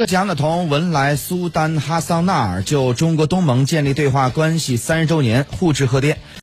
浙江的同文莱苏丹哈桑纳尔就中国东盟建立对话关系三十周年互致贺电。